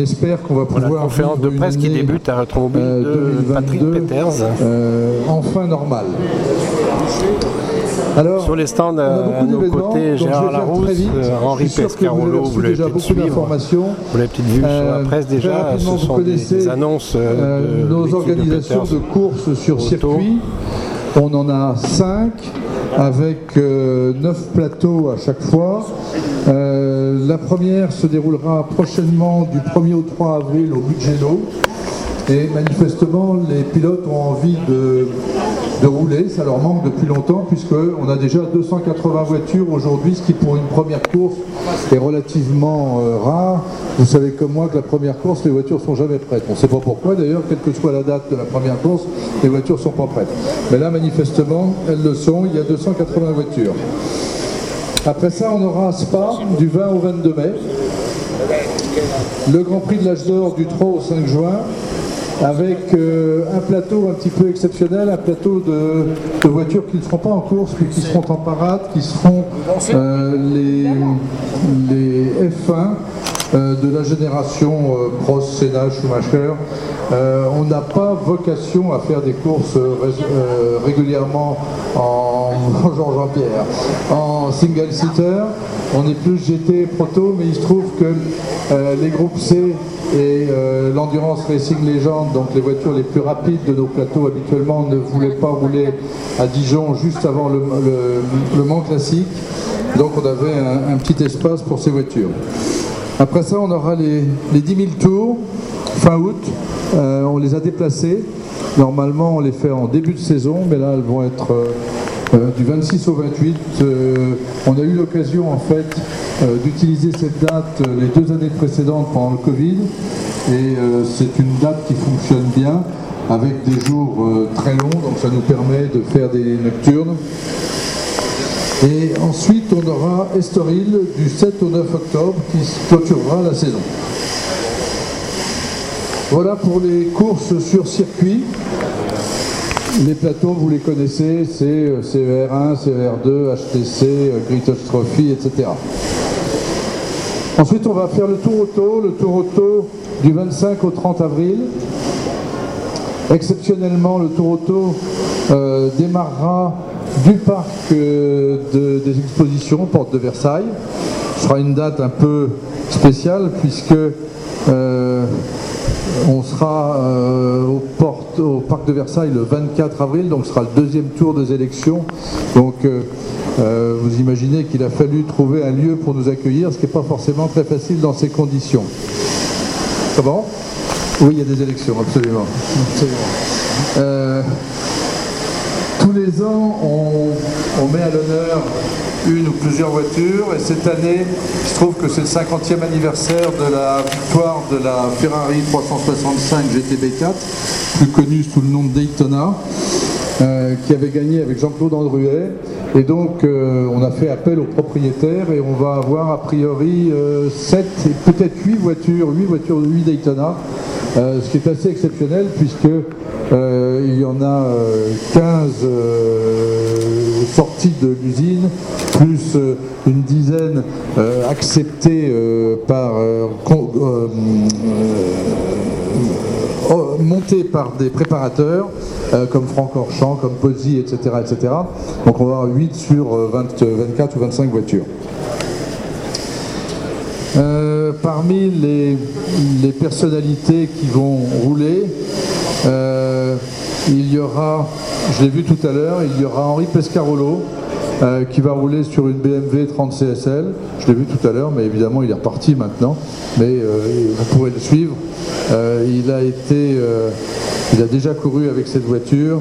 espère qu'on va pouvoir. conférence de presse qui débute à Retromobile euh, de Patrick 2022, Peters. euh, enfin normale. Alors, Sur les stands a à, nos côtés, Gérard Larousse, euh, Henri Pescarolo, vous l'avez déjà peut-être suivre. d'informations. Vous l'avez peut-être vu sur Euh, la presse très déjà, ce vous sont des, connaissez, des annonces euh, Euh, de nos de organisations Peters. de courses sur Auto. circuit. On en a cinq avec euh, neuf plateaux à chaque fois. Euh, la première se déroulera prochainement du 1er au 3 avril au Mugello. Et manifestement, les pilotes ont envie de, rouler. Ça leur manque depuis longtemps puisqu'on a déjà 280 voitures aujourd'hui, ce qui pour une première course est relativement euh, rare. Vous savez comme moi que la première course, les voitures sont jamais prêtes. On ne sait pas pourquoi d'ailleurs, quelle que soit la date de la première course, les voitures sont pas prêtes. Mais là, manifestement, elles le sont. Il y a 280 voitures. Après ça, on aura Spa du 20 au 22 mai. Le Grand Prix de l'âge d'or du 3 au 5 juin avec euh, un plateau un petit peu exceptionnel, un plateau de, voitures qui ne seront pas en course, mais qui seront en parade, qui seront euh, les, les F1 euh, de la génération Prost, Senna, Schumacher. On n'a pas vocation à faire des courses régulièrement en Bonjour Jean-Pierre, en single seater. On est plus GT proto, mais il se trouve que euh, les groupes C et euh, l'Endurance Racing Legend, donc les voitures les plus rapides de nos plateaux habituellement, ne voulaient pas rouler à Dijon juste avant le, le- classique. Donc on avait un, petit espace pour ces voitures. Après ça, on aura les, les 10 000 tours fin août. Euh, on les a déplacés. Normalement, on les fait en début de saison, mais là, elles vont être euh, du 26 au 28. Euh, on a eu l'occasion, en fait, euh, d'utiliser cette date les deux années précédentes pendant le Covid. Et c'est une date qui fonctionne bien, avec des jours très longs, donc ça nous permet de faire des nocturnes. Et ensuite, on aura Estoril du 7 au 9 octobre qui clôturera la saison. Voilà pour les courses sur circuit. Les plateaux, vous les connaissez, c'est euh, CER1, CER2, HTC, British Trophy, etc. Ensuite, on va faire le tour auto, le tour auto du 25 au 30 avril. Exceptionnellement, le tour auto euh, démarrera du parc euh, de- des expositions, porte de Versailles. Ce sera une date un peu spéciale puisque euh, on sera euh, aux portes- au parc de Versailles le 24 avril, donc ce sera le deuxième tour des élections. Donc euh, euh, vous imaginez qu'il a fallu trouver un lieu pour nous accueillir, ce qui n'est pas forcément très facile dans ces conditions. Comment Oui, il y a des élections, absolument. Absolument. Euh, tous les ans, on, met à l'honneur une ou plusieurs voitures et cette année, il se trouve que c'est le 50e anniversaire de la victoire de la Ferrari 365 GTB4, plus connue sous le nom de Daytona, euh, qui avait gagné avec Jean-Claude Andruet. Et donc, euh, on a fait appel aux propriétaires et on va avoir a priori 7 et peut-être 8 voitures, 8 voitures de 8 Daytona, euh, ce qui est assez exceptionnel puisque euh, il y en a euh, 15 euh, sorties de l'usine, plus euh, une dizaine euh, acceptées euh, par euh, euh, euh, oh, montées par des préparateurs euh, comme Franck Orchamp, comme Pozzi, etc., etc. Donc on va avoir 8 sur euh, 20, 24 ou 25 voitures. Euh, parmi les, personnalités qui vont rouler, euh, il y aura, je l'ai vu tout à l'heure, il y aura Henri Pescarolo euh, qui va rouler sur une BMW 30 CSL. Je l'ai vu tout à l'heure, mais évidemment il est reparti maintenant. Mais euh, vous pourrez le suivre. Euh, il a été, il a déjà couru avec cette voiture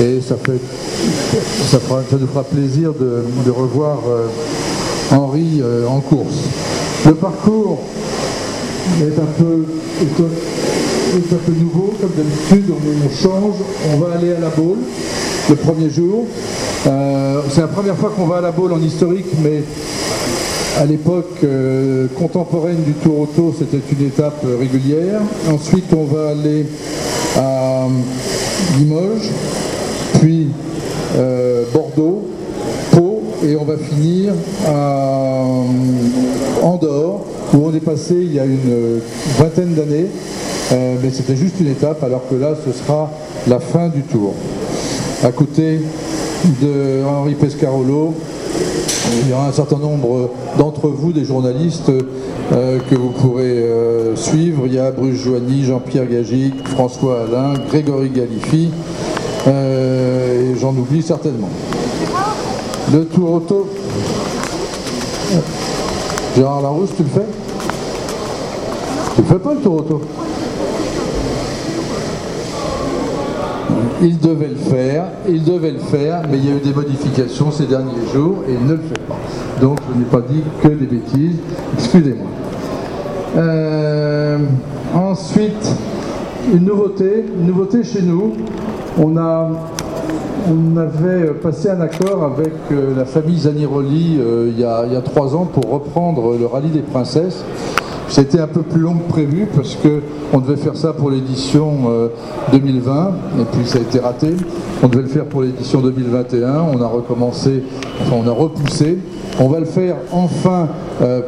et ça fera- ça nous fera plaisir de, revoir Henri en course. Le parcours est un peu, un, est un peu nouveau, comme d'habitude, on, change, on va aller à la Baule le premier jour. Euh, c'est la première fois qu'on va à la Baule en historique, mais à l'époque euh, contemporaine du Tour Auto, c'était une étape régulière. Ensuite, on va aller à Limoges, puis euh, Bordeaux, Pau, et on va finir à Andorre où on est passé il y a une vingtaine d'années, mais c'était juste une étape, alors que là, ce sera la fin du tour. À côté de Henri Pescarolo, il y aura un certain nombre d'entre vous, des journalistes, euh, que vous pourrez euh, suivre. Il y a Bruce Joigny, Jean-Pierre Gagic, François Alain, Grégory Galifi, euh, et j'en oublie certainement. Le tour auto. Gérard Larousse, tu le fais? Tu le fais pas le tour auto? Il devait le faire, il devait le faire, mais il y a eu des modifications ces derniers jours et il ne le fait pas. Donc je n'ai pas dit que des bêtises, excusez-moi. Euh, ensuite, une nouveauté, nouveauté chez nous. On, avait passé un accord avec euh, la famille Zaniroli euh, il y a trois ans pour reprendre le rallye des princesses. C'était un peu plus long que prévu parce qu'on devait faire ça pour l'édition 2020 et puis ça a été raté. On devait le faire pour l'édition 2021, on a recommencé, enfin on a repoussé. On va le faire enfin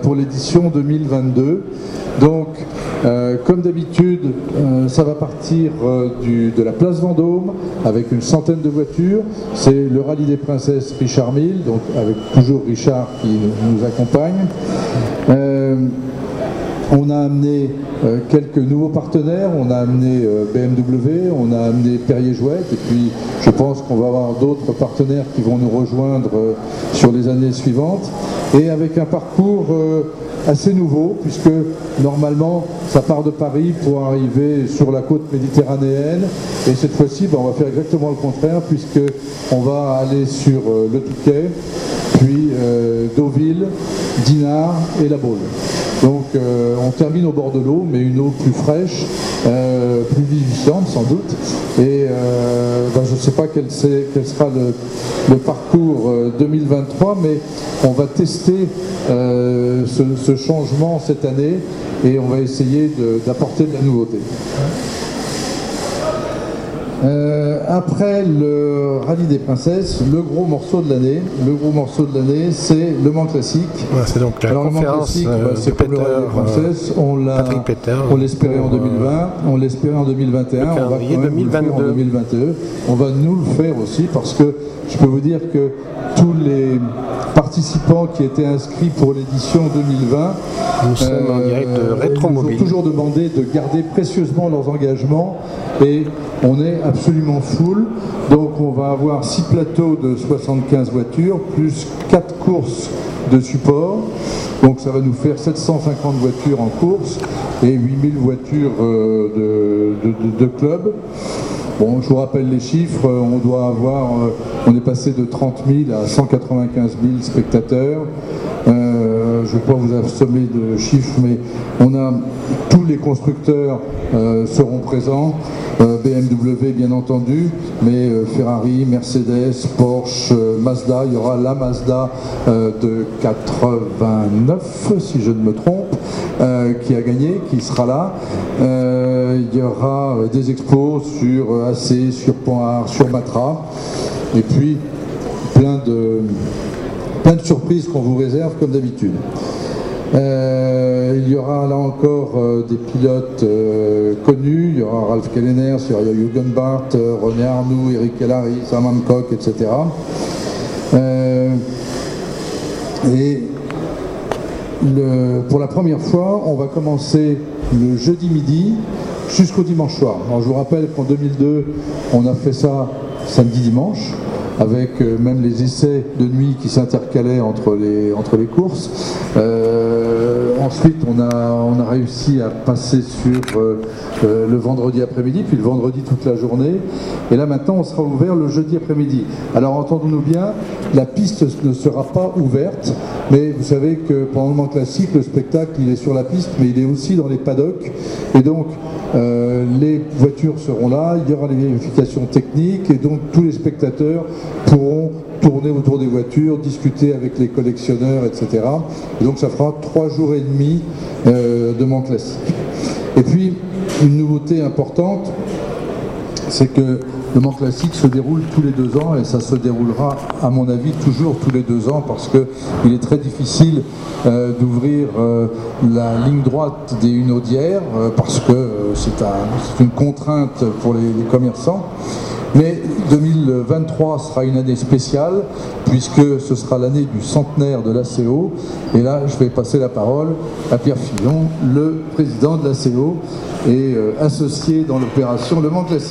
pour l'édition 2022. Donc, euh, comme d'habitude, euh, ça va partir euh, de la place Vendôme avec une centaine de voitures. C'est le rallye des princesses Richard Mille, donc avec toujours Richard qui nous accompagne. On a amené quelques nouveaux partenaires, on a amené BMW, on a amené Perrier Jouette, et puis je pense qu'on va avoir d'autres partenaires qui vont nous rejoindre sur les années suivantes, et avec un parcours assez nouveau, puisque normalement ça part de Paris pour arriver sur la côte méditerranéenne, et cette fois-ci ben, on va faire exactement le contraire, puisque on va aller sur euh, le Touquet, puis euh, Deauville, Dinard et La Baule. Donc euh, on termine au bord de l'eau, mais une eau plus fraîche, plus vivifiante sans doute. Et ben, je ne sais pas quel, sera le, parcours 2023, mais on va tester ce, changement cette année et on va essayer d'apporter de, la nouveauté. Euh, après le rallye des princesses, le gros morceau de l'année, le gros morceau de l'année, c'est le Mans classique. c'est donc la Alors le Mans classique, euh, c'est comme le rallye des princesses. on l'espérait en 2020, on l'espérait en 2021, on va quand même 2022. en 2022. On va nous le faire aussi parce que je peux vous dire que tous les participants qui étaient inscrits pour l'édition 2020 euh, ont toujours demandé de garder précieusement leurs engagements et on est absolument full. Donc on va avoir 6 plateaux de 75 voitures plus 4 courses de support. Donc ça va nous faire 750 voitures en course et 8000 voitures euh, de, de club. Bon, je vous rappelle les chiffres, on doit avoir, euh, on est passé de 30 000 à 195 000 spectateurs. Euh, je ne vais pas vous assommer de chiffres, mais on a tous les constructeurs euh, seront présents. BMW bien entendu, mais Ferrari, Mercedes, Porsche, Mazda, il y aura la Mazda de 89 si je ne me trompe, qui a gagné, qui sera là. il y aura des expos sur AC, sur Point sur Matra, et puis plein de, plein surprises qu'on vous réserve comme d'habitude. Euh, il y aura là encore euh, des pilotes euh, connus, il y aura Ralph Kellener, il y aura Jürgen Barth, René Arnoux, Eric Kellary, Sam Hancock, etc. et pour la première fois, on va commencer le jeudi midi jusqu'au dimanche soir. je vous rappelle qu'en 2002, on a fait ça samedi-dimanche avec euh, même les essais de nuit qui s'intercalaient entre les, entre les courses. Euh, ensuite, on a, on a réussi à passer sur euh, le vendredi après-midi, puis le vendredi toute la journée. Et là maintenant, on sera ouvert le jeudi après-midi. Alors entendons-nous bien, la piste ne sera pas ouverte, mais vous savez que pendant le moment classique, le spectacle, il est sur la piste, mais il est aussi dans les paddocks. Et donc, les voitures seront là, il y aura les vérifications techniques, et donc tous les spectateurs pourront tourner autour des voitures, discuter avec les collectionneurs, etc. Et donc ça fera trois jours et demi euh, de Mans classique. Et puis, une nouveauté importante, c'est que le Mans Classique se déroule tous les deux ans et ça se déroulera, à mon avis, toujours tous les deux ans parce qu'il est très difficile euh, d'ouvrir euh, la ligne droite des Hunaudières parce que c'est un, une contrainte pour les commerçants. Mais 2023 sera une année spéciale puisque ce sera l'année du centenaire de l'ACO. Et là, je vais passer la parole à Pierre Fillon, le président de l'ACO et euh, associé dans l'opération Le Mans Classique.